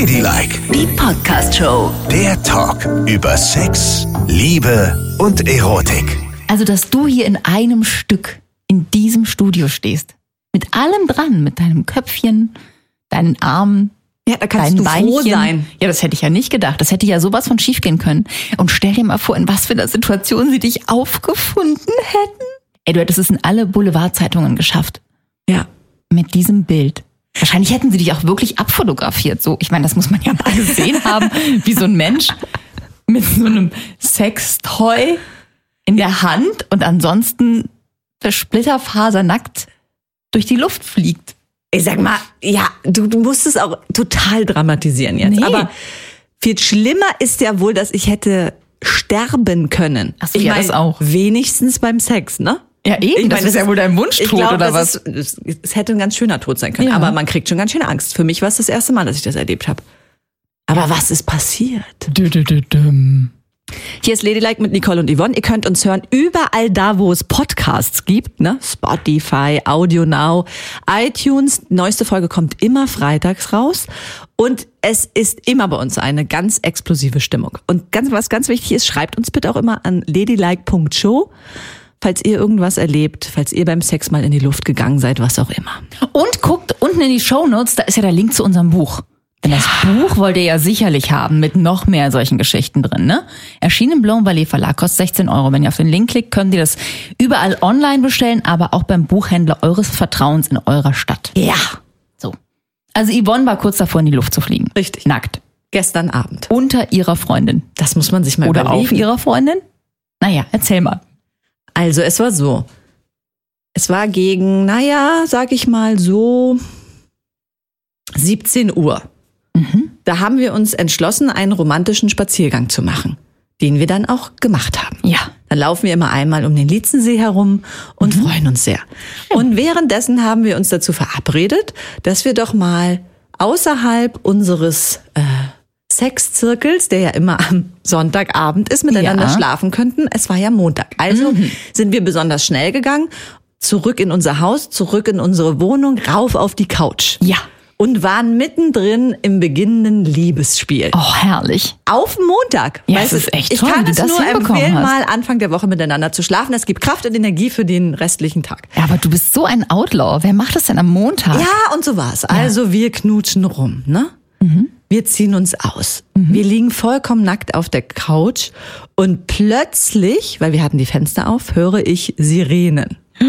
Ladylike, Die Podcast-Show. der Talk über Sex, Liebe und Erotik. Also, dass du hier in einem Stück in diesem Studio stehst. Mit allem dran, mit deinem Köpfchen, deinen Armen, Ja, da kannst deinen du Beinchen. froh sein. Ja, das hätte ich ja nicht gedacht. Das hätte ja sowas von schief gehen können. Und stell dir mal vor, in was für einer Situation sie dich aufgefunden hätten. Ey, du hättest es in alle Boulevardzeitungen geschafft. Ja. Mit diesem Bild. Wahrscheinlich hätten sie dich auch wirklich abfotografiert. So, ich meine, das muss man ja mal gesehen haben, wie so ein Mensch mit so einem Sextoy in der Hand und ansonsten splitterfasernackt durch die Luft fliegt. Ich sag mal, ja, du, du musst es auch total dramatisieren jetzt. Nee. Aber viel schlimmer ist ja wohl, dass ich hätte sterben können. Ach so, ich ja, mein, das auch. Wenigstens beim Sex, ne? Ja, eben. Ich das mein, ist ja wohl dein Wunschtod glaub, oder das was? Ist, es, es hätte ein ganz schöner Tod sein können. Ja. Aber man kriegt schon ganz schön Angst. Für mich war es das erste Mal, dass ich das erlebt habe. Aber was ist passiert? Dü, dü, dü, düm. Hier ist Ladylike mit Nicole und Yvonne. Ihr könnt uns hören überall da, wo es Podcasts gibt, ne? Spotify, Audio Now, iTunes. Neueste Folge kommt immer freitags raus. Und es ist immer bei uns eine ganz explosive Stimmung. Und ganz, was ganz wichtig ist, schreibt uns bitte auch immer an ladylike.show, falls ihr irgendwas erlebt, falls ihr beim Sex mal in die Luft gegangen seid, was auch immer. Und guckt unten in die Shownotes, da ist ja der Link zu unserem Buch. Denn das Buch wollt ihr ja sicherlich haben mit noch mehr solchen Geschichten drin, ne? Erschienen im Blanc Valley Verlag, kostet 16 Euro. Wenn ihr auf den Link klickt, könnt ihr das überall online bestellen, aber auch beim Buchhändler eures Vertrauens in eurer Stadt. Ja, So. Also Yvonne war kurz davor, in die Luft zu fliegen. Richtig. Nackt. gestern Abend. Unter ihrer Freundin. Das muss man sich mal Oder überlegen. auf ihrer Freundin? Naja, erzähl mal. Also es war so. Es war gegen, naja, sag ich mal so 17 Uhr. Da haben wir uns entschlossen, einen romantischen Spaziergang zu machen, den wir dann auch gemacht haben. Ja. Dann laufen wir immer einmal um den Lietzensee herum und freuen uns sehr. Und währenddessen haben wir uns dazu verabredet, dass wir doch mal außerhalb unseres äh, Sexzirkels, der ja immer am Sonntagabend ist, miteinander Ja. schlafen könnten. Es war ja Montag. Also sind wir besonders schnell gegangen, zurück in unser Haus, zurück in unsere Wohnung, rauf auf die Couch. Ja. Und waren mittendrin im beginnenden Liebesspiel. Oh, herrlich. Auf Montag. Ja, Weißt es ist echt ich toll, kann wie es das nur empfehlen, hast. mal Anfang der Woche miteinander zu schlafen. Es gibt Kraft und Energie für den restlichen Tag. Ja, aber du bist so ein Outlaw. Wer macht das denn am Montag? Ja, und so war's. Also wir knutschen rum, ne? Mhm. Wir ziehen uns aus. Wir liegen vollkommen nackt auf der Couch und plötzlich, weil wir hatten die Fenster auf, höre ich Sirenen.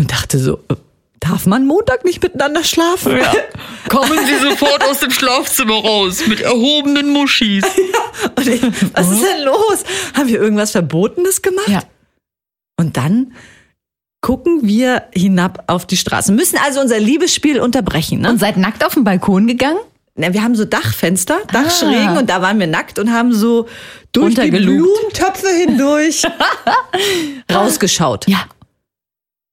Und dachte so, äh, darf man Montag nicht miteinander schlafen? Ja. Kommen Sie sofort aus dem Schlafzimmer raus mit erhobenen Muschis. Und ich, was ist denn los? Haben wir irgendwas Verbotenes gemacht? Ja. Und dann gucken wir hinab auf die Straße. Müssen also unser Liebesspiel unterbrechen. Ne? Und seid nackt auf den Balkon gegangen? Na, wir haben so Dachfenster, Ah. Dachschrägen und da waren wir nackt und haben so durch die. Blumentöpfe hindurch rausgeschaut. Ja.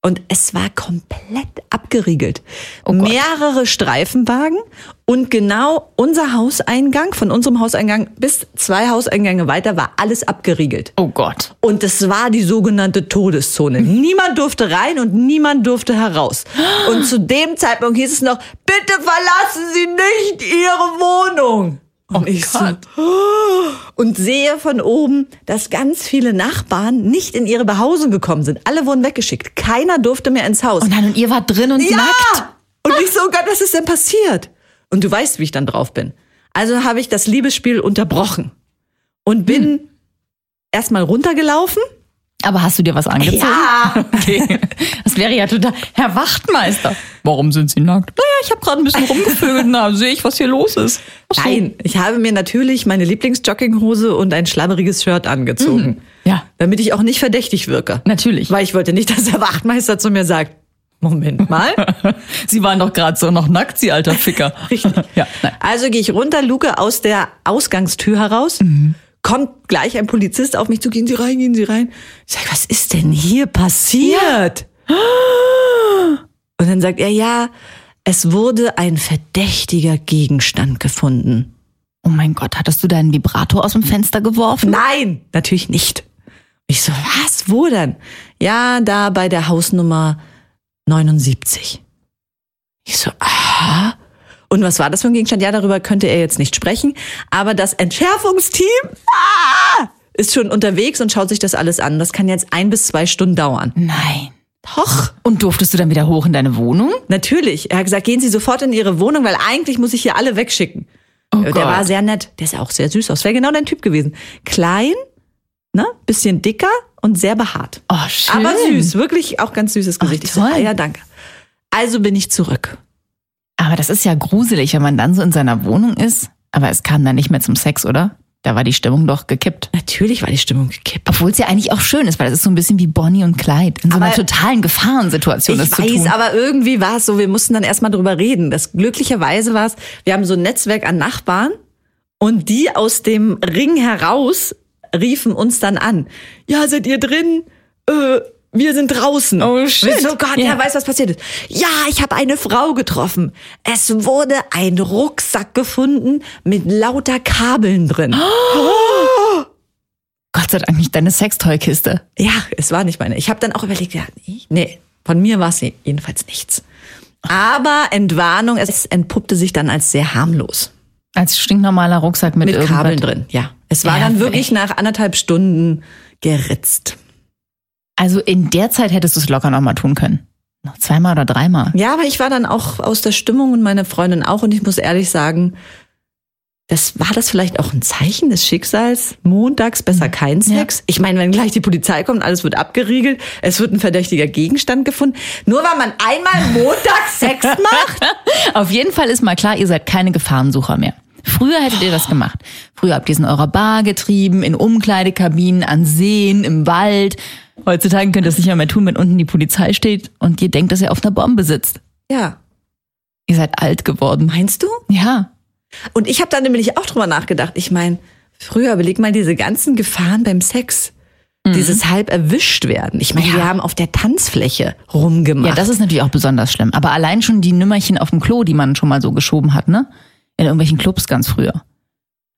Und es war komplett abgeriegelt. Oh. Mehrere Streifenwagen und genau unser Hauseingang, von unserem Hauseingang bis zwei Hauseingänge weiter, war alles abgeriegelt. Oh Gott. Und es war die sogenannte Todeszone. Niemand durfte rein und niemand durfte heraus. Und zu dem Zeitpunkt hieß es noch, bitte verlassen Sie nicht Ihre Wohnung. Und ich so, und sehe von oben, dass ganz viele Nachbarn nicht in ihre Behausung gekommen sind. Alle wurden weggeschickt. Keiner durfte mehr ins Haus. Und dann und ihr wart drin und ja! nackt. Und ich so, oh Gott, was ist denn passiert? Und du weißt, wie ich dann drauf bin. Also habe ich das Liebesspiel unterbrochen und bin Hm. erstmal runtergelaufen. Aber hast du dir was angezogen? Ja. Okay. Das wäre ja total. Herr Wachtmeister. Warum sind Sie nackt? Naja, ich habe gerade ein bisschen rumgevögelt. Na, sehe ich, was hier los ist. So. Nein, ich habe mir natürlich meine Lieblingsjogginghose und ein schlabberiges Shirt angezogen. Ja. Damit ich auch nicht verdächtig wirke. Natürlich. Weil ich wollte nicht, dass der Wachtmeister zu mir sagt, Moment mal. Sie waren doch gerade so noch nackt, Sie alter Ficker. Richtig. Ja, nein. Also gehe ich runter, luke aus der Ausgangstür heraus. Kommt gleich ein Polizist auf mich zu, gehen Sie rein, gehen Sie rein. Ich sage, was ist denn hier passiert? Und dann sagt er, ja, es wurde ein verdächtiger Gegenstand gefunden. Oh mein Gott, hattest du deinen Vibrator aus dem Fenster geworfen? Nein, natürlich nicht. Ich so, was, wo denn? Ja, da bei der Hausnummer 79. Ich so, aha. Und was war das für ein Gegenstand? Ja, darüber könnte er jetzt nicht sprechen. Aber das Entschärfungsteam ah, ist schon unterwegs und schaut sich das alles an. Das kann jetzt ein bis zwei Stunden dauern. Nein. Doch. Und durftest du dann wieder hoch in deine Wohnung? Natürlich. Er hat gesagt, gehen Sie sofort in Ihre Wohnung, weil eigentlich muss ich hier alle wegschicken. Oh der Gott. war sehr nett. Der ist auch sehr süß aus. Wäre genau dein Typ gewesen. Klein, ne? Bisschen dicker und sehr behaart. Oh, schön. Aber süß. Wirklich auch ganz süßes Gesicht. ich so, toll. ah, ja, danke. Also bin ich zurück. Aber das ist ja gruselig, wenn man dann so in seiner Wohnung ist. Aber es kam dann nicht mehr zum Sex, oder? Da war die Stimmung doch gekippt. Natürlich war die Stimmung gekippt. Obwohl es ja eigentlich auch schön ist, weil das ist so ein bisschen wie Bonnie und Clyde. In so einer Aber- totalen Gefahrensituation Ich das zu weiß, tun. aber irgendwie war es so, wir mussten dann erstmal drüber reden. Das glücklicherweise war es, wir haben so ein Netzwerk an Nachbarn und die aus dem Ring heraus riefen uns dann an. Ja, seid ihr drin? Äh, wir sind draußen. Oh, shit. So, Gott, Ja. ja, weiß, was passiert ist. Ja, ich habe eine Frau getroffen. Es wurde ein Rucksack gefunden mit lauter Kabeln drin. Gott sei Dank nicht deine Sextoy-Kiste. Ja, es war nicht meine. Ich habe dann auch überlegt, ja, nee, von mir war es jedenfalls nichts. Aber Entwarnung, es entpuppte sich dann als sehr harmlos. Als stinknormaler Rucksack mit, Mit. Kabeln drin, ja. Es war Ja, dann wirklich nach anderthalb Stunden geritzt. Also in der Zeit hättest du es locker nochmal tun können. Noch zweimal oder dreimal. Ja, aber ich war dann auch aus der Stimmung und meine Freundin auch und ich muss ehrlich sagen, das war das vielleicht auch ein Zeichen des Schicksals. Montags besser kein Sex. Ich meine, wenn gleich die Polizei kommt, alles wird abgeriegelt, es wird ein verdächtiger Gegenstand gefunden. Nur weil man einmal montags Sex macht. Auf jeden Fall ist mal klar, ihr seid keine Gefahrensucher mehr. Früher hättet ihr das gemacht. Früher habt ihr es in eurer Bar getrieben, in Umkleidekabinen, an Seen, im Wald. Heutzutage könnt ihr das nicht mehr, mehr tun, wenn unten die Polizei steht und ihr denkt, dass ihr auf einer Bombe sitzt. Ja. Ihr seid alt geworden. Meinst du? Ja. Und ich habe da nämlich auch drüber nachgedacht. Ich meine, früher überleg mal diese ganzen Gefahren beim Sex. Dieses halb erwischt werden. Ich meine, Ja. wir haben auf der Tanzfläche rumgemacht. Ja, das ist natürlich auch besonders schlimm. Aber allein schon die Nümmerchen auf dem Klo, die man schon mal so geschoben hat, ne? In irgendwelchen Clubs ganz früher.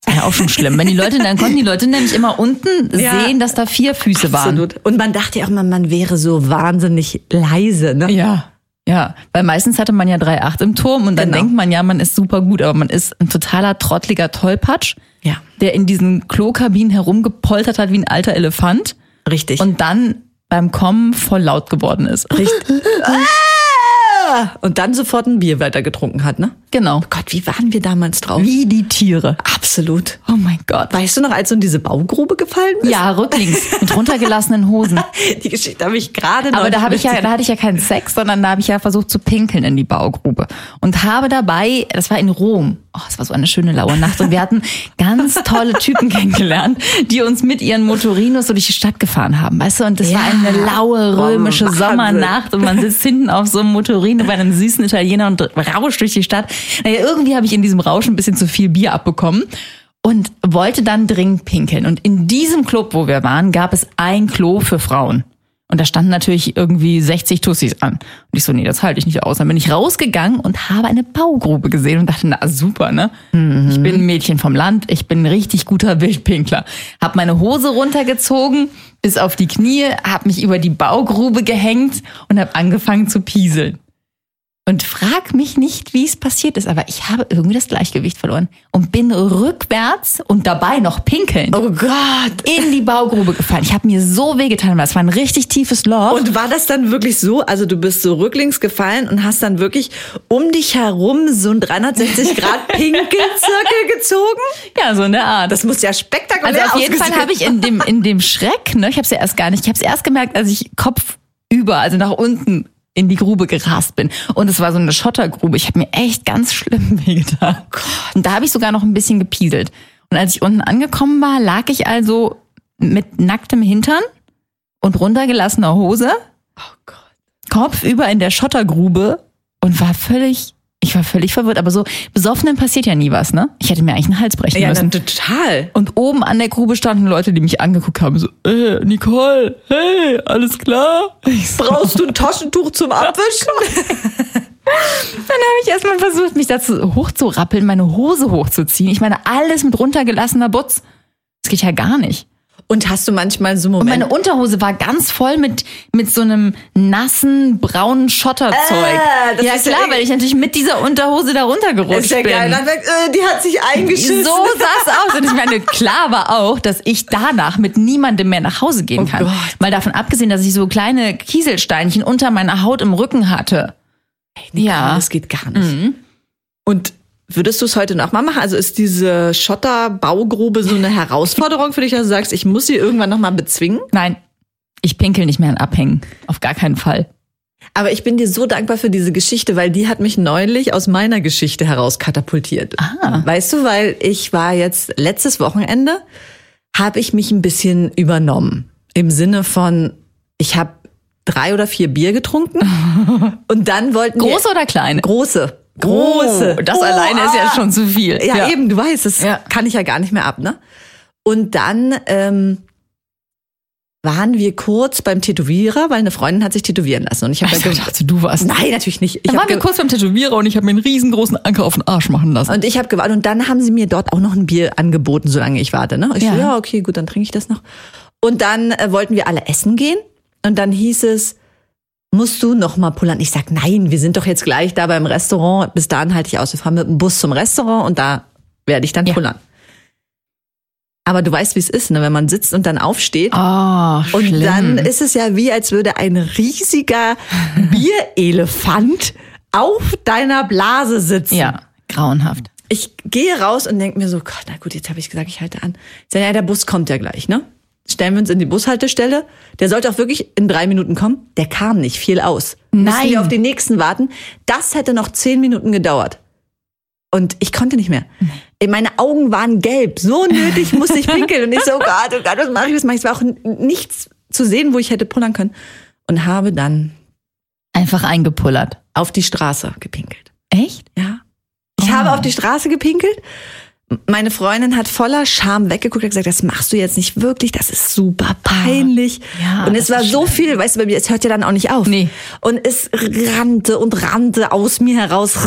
Das war ja auch schon schlimm. Wenn die Leute, dann konnten die Leute nämlich immer unten Ja. sehen, dass da vier Füße waren. Absolut. Und man dachte ja auch mal, man wäre so wahnsinnig leise. Ne? Ja. Ja, weil meistens hatte man ja 3,8 im Turm und dann Genau. denkt man ja, man ist super gut, aber man ist ein totaler trottliger Tollpatsch, Ja, der in diesen Klokabinen herumgepoltert hat wie ein alter Elefant richtig. und dann beim Kommen voll laut geworden ist. richtig. Ah! Und dann sofort ein Bier weiter getrunken hat, ne? Genau. Gott, wie waren wir damals drauf? Wie die Tiere. Absolut. Oh mein Gott. Weißt du noch, als du in diese Baugrube gefallen bist? Ja, rücklings mit runtergelassenen Hosen. Die Geschichte habe ich gerade noch. Aber da habe ich ja, da hatte ich ja keinen Sex, sondern da habe ich ja versucht zu pinkeln in die Baugrube und habe dabei, das war in Rom. Oh, es war so eine schöne laue Nacht und wir hatten ganz tolle Typen kennengelernt, die uns mit ihren Motorinos so durch die Stadt gefahren haben, weißt du? Und das war Ja. eine laue römische Oh. Sommernacht und man sitzt hinten auf so einem Motorino bei einem süßen Italiener und rauscht durch die Stadt. Naja, irgendwie habe ich in diesem Rausch ein bisschen zu viel Bier abbekommen. Und wollte dann dringend pinkeln. Und in diesem Club, wo wir waren, gab es ein Klo für Frauen. Und da standen natürlich irgendwie 60 Tussis an. Und ich so, nee, das halte ich nicht aus. Dann bin ich rausgegangen und habe eine Baugrube gesehen und dachte, na super, ne? Ich bin ein Mädchen vom Land, ich bin ein richtig guter Wildpinkler. Hab meine Hose runtergezogen bis auf die Knie, hab mich über die Baugrube gehängt und hab angefangen zu pieseln. Und frag mich nicht, wie es passiert ist, aber ich habe irgendwie das Gleichgewicht verloren und bin rückwärts und dabei noch pinkeln Oh Gott. in die Baugrube gefallen. Ich habe mir so wehgetan, weil es war ein richtig tiefes Loch. Und war das dann wirklich so? Also du bist so rücklings gefallen und hast dann wirklich um dich herum so ein 360 Grad Pinkelzirkel gezogen? ja, so eine Art. Das muss ja spektakulär Also auf jeden Fall habe ich in dem, in dem Schreck, ne, ich habe es ja erst gar nicht, ich habe es erst gemerkt, als ich Kopf über, also nach unten in die Grube gerast bin. Und es war so eine Schottergrube. Ich habe mir echt ganz schlimm wehgetan. Und da habe ich sogar noch ein bisschen gepieselt. Und als ich unten angekommen war, lag ich also mit nacktem Hintern und runtergelassener Hose, Oh Gott. Kopf über in der Schottergrube und war völlig, ich war völlig verwirrt. Aber so besoffenen passiert ja nie was, ne? Ich hätte mir eigentlich einen Hals brechen Ja, müssen. dann total. Und oben an der Grube standen Leute, die mich angeguckt haben, so, äh, Nicole, hey, alles klar? So, Brauchst du ein Taschentuch zum Abwischen? dann habe ich erstmal versucht, mich dazu hochzurappeln, meine Hose hochzuziehen. Ich meine, alles mit runtergelassener Butz. Das geht ja gar nicht. Und hast du manchmal so Und Momente? meine Unterhose war ganz voll mit, mit so einem nassen, braunen Schotterzeug. Äh, ja ja klar, eh- weil ich natürlich mit dieser Unterhose da runtergerutscht ist ja bin. geil. Dann äh, die hat sich eingeschissen. So sah es aus. Und ich meine, klar war auch, dass ich danach mit niemandem mehr nach Hause gehen Oh kann. Gott. Mal davon abgesehen, dass ich so kleine Kieselsteinchen unter meiner Haut im Rücken hatte. ja. Das geht gar nicht. Und würdest du es heute noch mal machen? Also ist diese Schotterbaugrube so eine Herausforderung für dich, dass du sagst, ich muss sie irgendwann noch mal bezwingen? Nein, ich pinkel nicht mehr an Abhängen. Auf gar keinen Fall. Aber ich bin dir so dankbar für diese Geschichte, weil die hat mich neulich aus meiner Geschichte heraus katapultiert. Ah. Weißt du, weil ich war jetzt letztes Wochenende, habe ich mich ein bisschen übernommen. Im Sinne von, ich habe drei oder vier Bier getrunken und dann wollten wir... Große oder kleine? Große. Große. Oh, das Oh, alleine ist ja ah. schon zu viel. Ja, eben, du weißt, das Ja. kann ich ja gar nicht mehr ab, ne? Und dann ähm, waren wir kurz beim Tätowierer, weil eine Freundin hat sich tätowieren lassen. Und ich habe ja dachte, du warst. Nein, natürlich nicht. Ich Dann waren wir kurz beim Tätowierer und ich habe mir einen riesengroßen Anker auf den Arsch machen lassen. und ich habe gewartet und dann haben sie mir dort auch noch ein Bier angeboten, solange ich warte. Ne? Ich Ja. so, ja, okay, gut, dann trinke ich das noch. Und dann äh, wollten wir alle essen gehen und dann hieß es, musst du noch mal pullern? Ich sag, nein, wir sind doch jetzt gleich da beim Restaurant. Bis dahin halte ich aus. Wir fahren mit dem Bus zum Restaurant und da werde ich dann Ja. pullern. Aber du weißt, wie es ist, ne? wenn man sitzt und dann aufsteht. Oh, Und schlimm. dann ist es ja wie, als würde ein riesiger Bierelefant auf deiner Blase sitzen. ja, grauenhaft. Ich gehe raus und denke mir so, Gott, na gut, jetzt habe ich gesagt, ich halte an. Ich sage, ja, der Bus kommt ja gleich, ne? Stellen wir uns in die Bushaltestelle. Der sollte auch wirklich in drei Minuten kommen. Der kam nicht, viel aus. Mussten Nein. wir auf den nächsten warten. Das hätte noch zehn Minuten gedauert. Und ich konnte nicht mehr. Meine Augen waren gelb. So nötig musste ich pinkeln. Und ich so, oh Gott, oh Gott, was mache ich, was mache ich? Es war auch nichts zu sehen, wo ich hätte pullern können. Und habe dann Einfach eingepullert. auf die Straße gepinkelt. Echt? Ja. Ich Oh. habe auf die Straße gepinkelt. Meine Freundin hat voller Scham weggeguckt und gesagt, das machst du jetzt nicht wirklich, das ist super peinlich. Ja, und es war so viel, weißt du, bei mir, es hört ja dann auch nicht auf. Nee. Und es rannte und rannte aus mir heraus.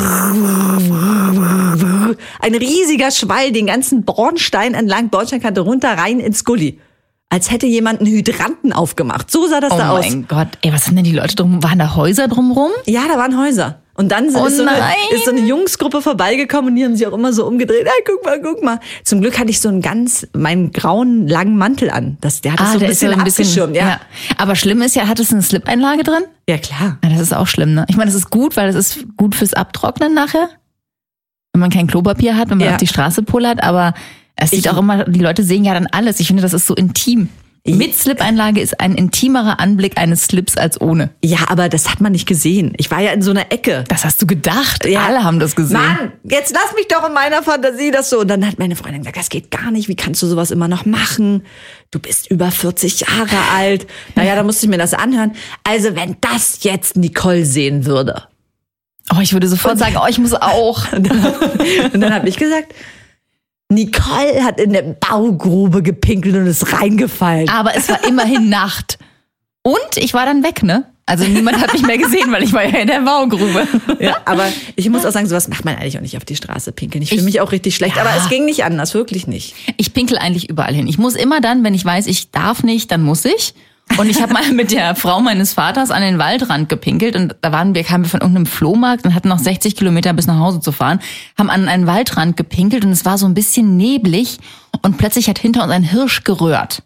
Ein riesiger Schwall den ganzen Bornstein entlang, Bordsteinkante runter, rein ins Gully. Als hätte jemand einen Hydranten aufgemacht. So sah das Oh da aus. mein Gott. Ey, was sind denn die Leute drum? Waren da Häuser drumrum? Ja, da waren Häuser. Und dann Oh ist, so eine, ist so eine Jungsgruppe vorbeigekommen und die haben sich auch immer so umgedreht. Hey, guck mal, guck mal. Zum Glück hatte ich so einen ganz, meinen grauen, langen Mantel an. Das, der hat das so ein Ah, der bisschen, abgeschirmt. Ja. Aber schlimm ist ja, hat es eine Slip-Einlage drin? ja, klar. Ja, das ist auch schlimm, ne? Ich meine, das ist gut, weil das ist gut fürs Abtrocknen nachher. Wenn man kein Klopapier hat, wenn man Ja. auf die Straße pullert, aber es sieht Ich- auch immer, die Leute sehen ja dann alles. Ich finde, das ist so intim. Mit Slip-Einlage ist ein intimerer Anblick eines Slips als ohne. Ja, aber das hat man nicht gesehen. Ich war ja in so einer Ecke. Das hast du gedacht. Ja. Alle haben das gesehen. Mann, jetzt lass mich doch in meiner Fantasie das so. Und dann hat meine Freundin gesagt, das geht gar nicht. Wie kannst du sowas immer noch machen? Du bist über 40 Jahre alt. Naja, da musste ich mir das anhören. Also, wenn das jetzt Nicole sehen würde. Oh, ich würde sofort sagen, oh, ich muss auch. Und dann, und dann habe ich gesagt, Nicole hat in der Baugrube gepinkelt und ist reingefallen. Aber es war immerhin Nacht. Und ich war dann weg, ne? Also niemand hat mich mehr gesehen, weil ich war ja in der Baugrube. Ja, aber ich muss auch sagen, sowas macht man eigentlich auch nicht auf die Straße pinkeln. Ich fühle Ich- mich auch richtig schlecht. Ja. Aber es ging nicht anders, wirklich nicht. Ich pinkel eigentlich überall hin. Ich muss immer dann, wenn ich weiß, ich darf nicht, dann muss ich. Und ich habe mal mit der Frau meines Vaters an den Waldrand gepinkelt und da waren wir, kamen wir von irgendeinem Flohmarkt und hatten noch 60 Kilometer bis nach Hause zu fahren, haben an einen Waldrand gepinkelt und es war so ein bisschen neblig und plötzlich hat hinter uns ein Hirsch gerührt.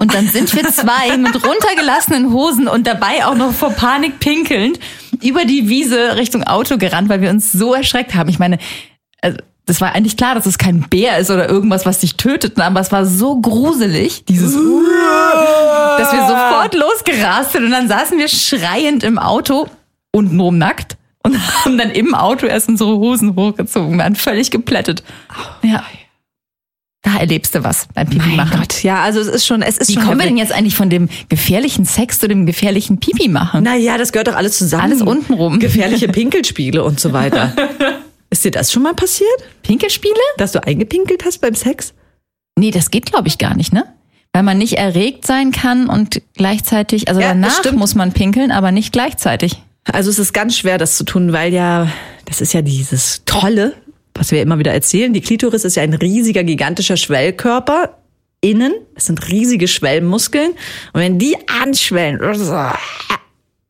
Und dann sind wir zwei mit runtergelassenen Hosen und dabei auch noch vor Panik pinkelnd über die Wiese Richtung Auto gerannt, weil wir uns so erschreckt haben. Ich meine, also, das war eigentlich klar, dass es kein Bär ist oder irgendwas, was dich tötet, aber es war so gruselig, dieses, dass wir sofort losgerast sind und dann saßen wir schreiend im Auto, untenrum nackt und haben dann im Auto erst unsere Hosen hochgezogen, waren völlig geplättet. Ja. Da erlebst du was beim Pipi machen. Gott, ja, also es ist schon, es ist Wie schon. kommen wir denn jetzt eigentlich von dem gefährlichen Sex zu dem gefährlichen Pipi machen? Naja, das gehört doch alles zusammen. Alles untenrum. Gefährliche Pinkelspiele und so weiter. ist dir das schon mal passiert? Pinkelspiele? Dass du eingepinkelt hast beim Sex? Nee, das geht glaube ich gar nicht, ne? Weil man nicht erregt sein kann und gleichzeitig, also Ja, danach muss man pinkeln, aber nicht gleichzeitig. Also es ist ganz schwer, das zu tun, weil ja, das ist ja dieses Tolle, was wir immer wieder erzählen. Die Klitoris ist ja ein riesiger, gigantischer Schwellkörper. innen, das sind riesige Schwellenmuskeln. Und wenn die anschwellen,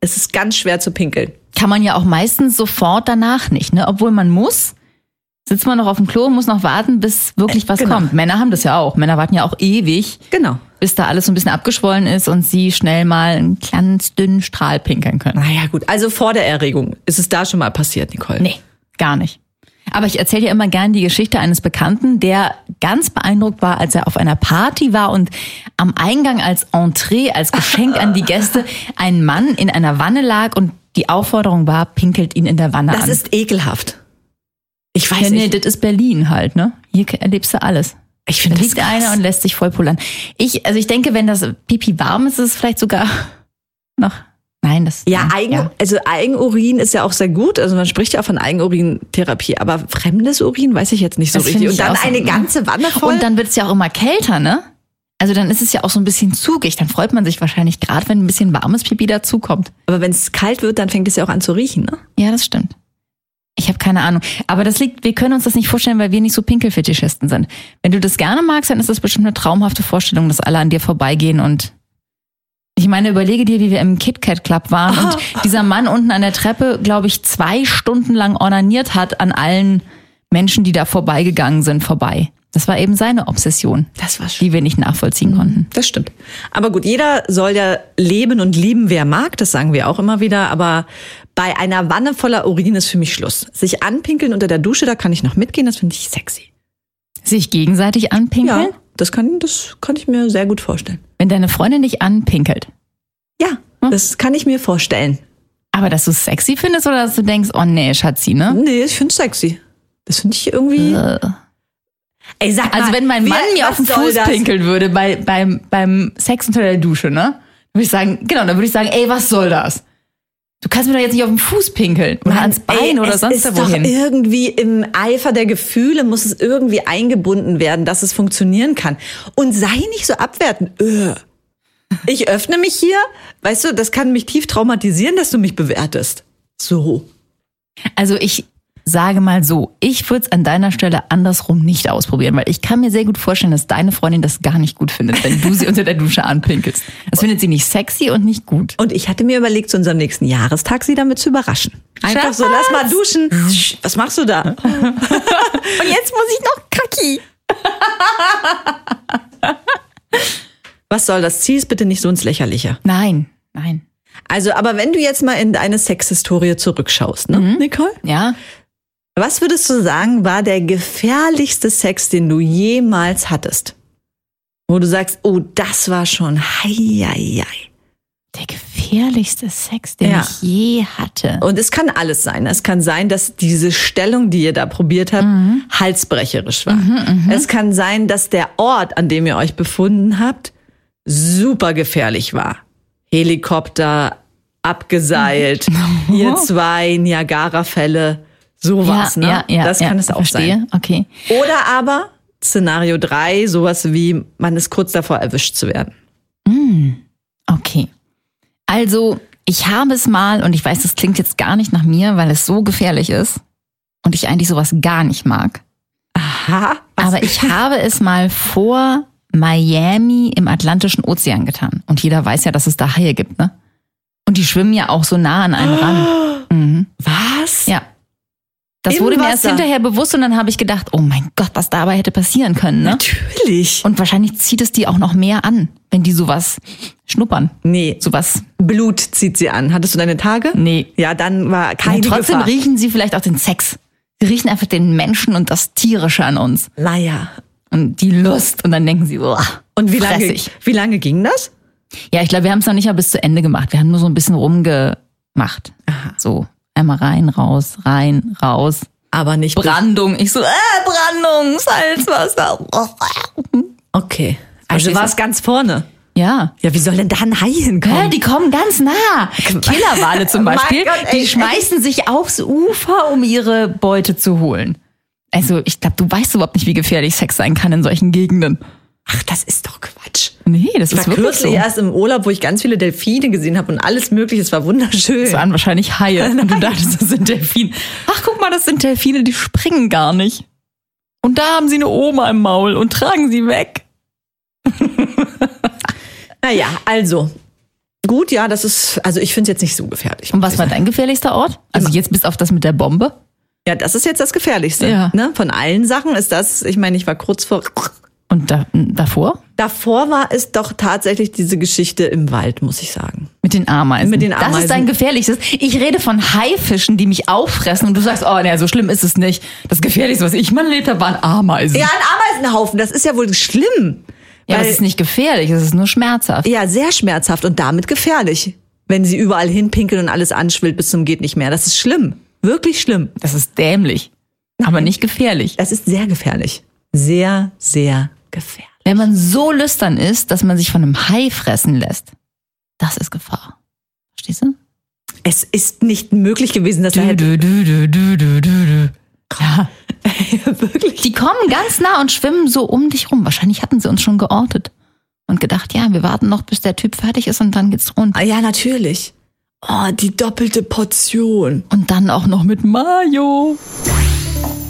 es ist ganz schwer zu pinkeln. Kann man ja auch meistens sofort danach nicht, ne? Obwohl man muss, sitzt man noch auf dem Klo und muss noch warten, bis wirklich was Genau. kommt. Männer haben das ja auch. Männer warten ja auch ewig, Genau. bis da alles so ein bisschen abgeschwollen ist und sie schnell mal einen ganz dünnen Strahl pinkeln können. Naja, gut. Also vor der Erregung ist es da schon mal passiert, Nicole. Nee, gar nicht. Aber ich erzähle dir immer gern die Geschichte eines Bekannten, der ganz beeindruckt war, als er auf einer Party war und am Eingang als Entree, als Geschenk an die Gäste, ein Mann in einer Wanne lag und die Aufforderung war, pinkelt ihn in der Wanne Das an. ist ekelhaft. Ich weiß ja, nee, nicht. das ist Berlin halt, ne? Hier erlebst du alles. Ich Da finde das liegt krass. einer und lässt sich voll pullern. Ich, also ich denke, wenn das Pipi warm ist, ist es vielleicht sogar noch. Nein, das. Ja, Eigen, also Eigenurin ist ja auch sehr gut. Also man spricht ja auch von Eigenurintherapie, aber fremdes Urin weiß ich jetzt nicht so Das richtig. Und dann so, eine ne? ganze Wanne voll. Und dann wird es ja auch immer kälter, ne? Also dann ist es ja auch so ein bisschen zugig. Dann freut man sich wahrscheinlich gerade, wenn ein bisschen warmes Pipi dazukommt. aber wenn es kalt wird, dann fängt es ja auch an zu riechen, ne? Ja, das stimmt. Ich habe keine Ahnung. Aber das liegt, wir können uns das nicht vorstellen, weil wir nicht so Pinkelfetischisten sind. Wenn du das gerne magst, dann ist das bestimmt eine traumhafte Vorstellung, dass alle an dir vorbeigehen und ich meine, überlege dir, wie wir im KitKat Club waren und dieser Mann unten an der Treppe, glaube ich, zwei Stunden lang ornaniert hat an allen Menschen, die da vorbeigegangen sind, vorbei. Das war eben seine Obsession, Das war schön. die wir nicht nachvollziehen konnten. Das stimmt. Aber gut, jeder soll ja leben und lieben, wer mag. Das sagen wir auch immer wieder. Aber bei einer Wanne voller Urin ist für mich Schluss. Sich anpinkeln unter der Dusche, da kann ich noch mitgehen. Das finde ich sexy. Sich gegenseitig anpinkeln? Ja, das kann, das kann ich mir sehr gut vorstellen. Wenn deine Freundin dich anpinkelt. Ja, das kann ich mir vorstellen. Aber dass du es sexy findest oder dass du denkst, oh nee, Schatzi, ne? Nee, ich finde sexy. Das finde ich irgendwie. Ey, sag mal, Also wenn mein Mann mir auf den Fuß das? pinkeln würde bei, beim, beim Sex unter der Dusche, ne? Dann würde ich sagen, genau, dann würde ich sagen, ey, was soll das? Du kannst mir doch jetzt nicht auf den Fuß pinkeln oder Mann, ans Bein ey, oder es sonst ist da doch wohin. irgendwie im Eifer der Gefühle muss es irgendwie eingebunden werden, dass es funktionieren kann. Und sei nicht so abwertend. Öh. Ich öffne mich hier, weißt du, das kann mich tief traumatisieren, dass du mich bewertest. So. Also ich sage mal so, ich würde es an deiner Stelle andersrum nicht ausprobieren, weil ich kann mir sehr gut vorstellen, dass deine Freundin das gar nicht gut findet, wenn du sie unter der Dusche anpinkelst. Das findet sie nicht sexy und nicht gut. Und ich hatte mir überlegt, zu unserem nächsten Jahrestag sie damit zu überraschen. Einfach so, lass mal duschen. Was machst du da? Und jetzt muss ich noch kacki. Was soll das? Zieh es bitte nicht so ins Lächerliche. Nein, nein. Also, aber wenn du jetzt mal in deine Sexhistorie zurückschaust, ne, Nicole? Ja, Was würdest du sagen, war der gefährlichste Sex, den du jemals hattest? Wo du sagst, oh, das war schon hei, hei, hei. der gefährlichste Sex, den Ja. ich je hatte. Und es kann alles sein. Es kann sein, dass diese Stellung, die ihr da probiert habt, halsbrecherisch war. es kann sein, dass der Ort, an dem ihr euch befunden habt, super gefährlich war. Helikopter, abgeseilt, ihr zwei, Niagara-Fälle, sowas, ja, ne? ja, ja, das kann es auch verstehe. sein. Okay. Oder aber Szenario 3, sowas wie, man ist kurz davor erwischt zu werden. Okay. Also, ich habe es mal, und ich weiß, das klingt jetzt gar nicht nach mir, weil es so gefährlich ist und ich eigentlich sowas gar nicht mag. Aha. Aber ich habe es mal vor Miami im Atlantischen Ozean getan. Und jeder weiß ja, dass es da Haie gibt, ne? Und die schwimmen ja auch so nah an einen ran. Mhm. Was? Ja. Das Im wurde mir erst Wasser? hinterher bewusst und dann habe ich gedacht, oh mein Gott, was dabei hätte passieren können, ne? Natürlich. Und wahrscheinlich zieht es die auch noch mehr an, wenn die sowas schnuppern. Nee, Sowas. Blut zieht sie an. Hattest du deine Tage? Nee. Ja, dann war keine Und trotzdem Gefahr. riechen sie vielleicht auch den Sex. Sie riechen einfach den Menschen und das Tierische an uns. Naja. Und die Lust. Und dann denken sie, boah, Und wie lange, fressig. wie lange ging das? Ja, ich glaube, wir haben es noch nicht mal bis zu Ende gemacht. Wir haben nur so ein bisschen rumgemacht. So, einmal rein, raus, rein, raus. Aber nicht. Brandung. Ich so, äh, Brandung, Salzwasser. Okay. Also war du? es ganz vorne. Ja. Ja, wie soll denn da ein Hai Ja, hinkommen? die kommen ganz nah. Killerwale zum Mein Beispiel, Gott, die schmeißen sich aufs Ufer, um ihre Beute zu holen. Also ich glaube, du weißt überhaupt nicht, wie gefährlich Sex sein kann in solchen Gegenden. Ach, das ist doch Quatsch. Nee, das Ich war ist wirklich kürzlich so. erst im Urlaub, wo ich ganz viele Delfine gesehen habe und alles mögliche. Es war wunderschön. Das waren wahrscheinlich Haie. Und du dachtest, das sind Delfine. Ach, guck mal, das sind Delfine, die springen gar nicht. Und da haben sie eine Oma im Maul und tragen sie weg. Naja, also. Gut, ja, das ist, also ich finde es jetzt nicht so gefährlich. Und was war dein gefährlichster Ort? Also jetzt bis auf das mit der Bombe. Ja, das ist jetzt das Gefährlichste. Ja. Ne? Von allen Sachen ist das, ich meine, ich war kurz vor. Und da, davor? Davor war es doch tatsächlich diese Geschichte im Wald, muss ich sagen. Mit den Ameisen. Mit den Das ist Ameisen. dein gefährlichstes. Ich rede von Haifischen, die mich auffressen und du sagst, oh, naja, so schlimm ist es nicht. Das gefährlichste, was ich mal erlebt habe, waren Ameisen. Ja, ein Ameisenhaufen, das ist ja wohl schlimm. Ja, Weil- das ist nicht gefährlich, es ist nur schmerzhaft. Ja, sehr schmerzhaft und damit gefährlich. Wenn sie überall hinpinkeln und alles anschwillt bis zum geht nicht mehr. Das ist schlimm. Wirklich schlimm. Das ist dämlich, aber nicht gefährlich. Das ist sehr gefährlich. Sehr, sehr gefährlich. Wenn man so lüstern ist, dass man sich von einem Hai fressen lässt, das ist Gefahr. Verstehst du? Es ist nicht möglich gewesen, dass er Du, hätte. du, du, du, du, du, du, du. Ja. Wirklich. Die kommen ganz nah und schwimmen so um dich rum. Wahrscheinlich hatten sie uns schon geortet und gedacht, ja, wir warten noch, bis der Typ fertig ist und dann geht's rund. Ah, ja, natürlich. Oh, die doppelte Portion. Und dann auch noch mit Mayo.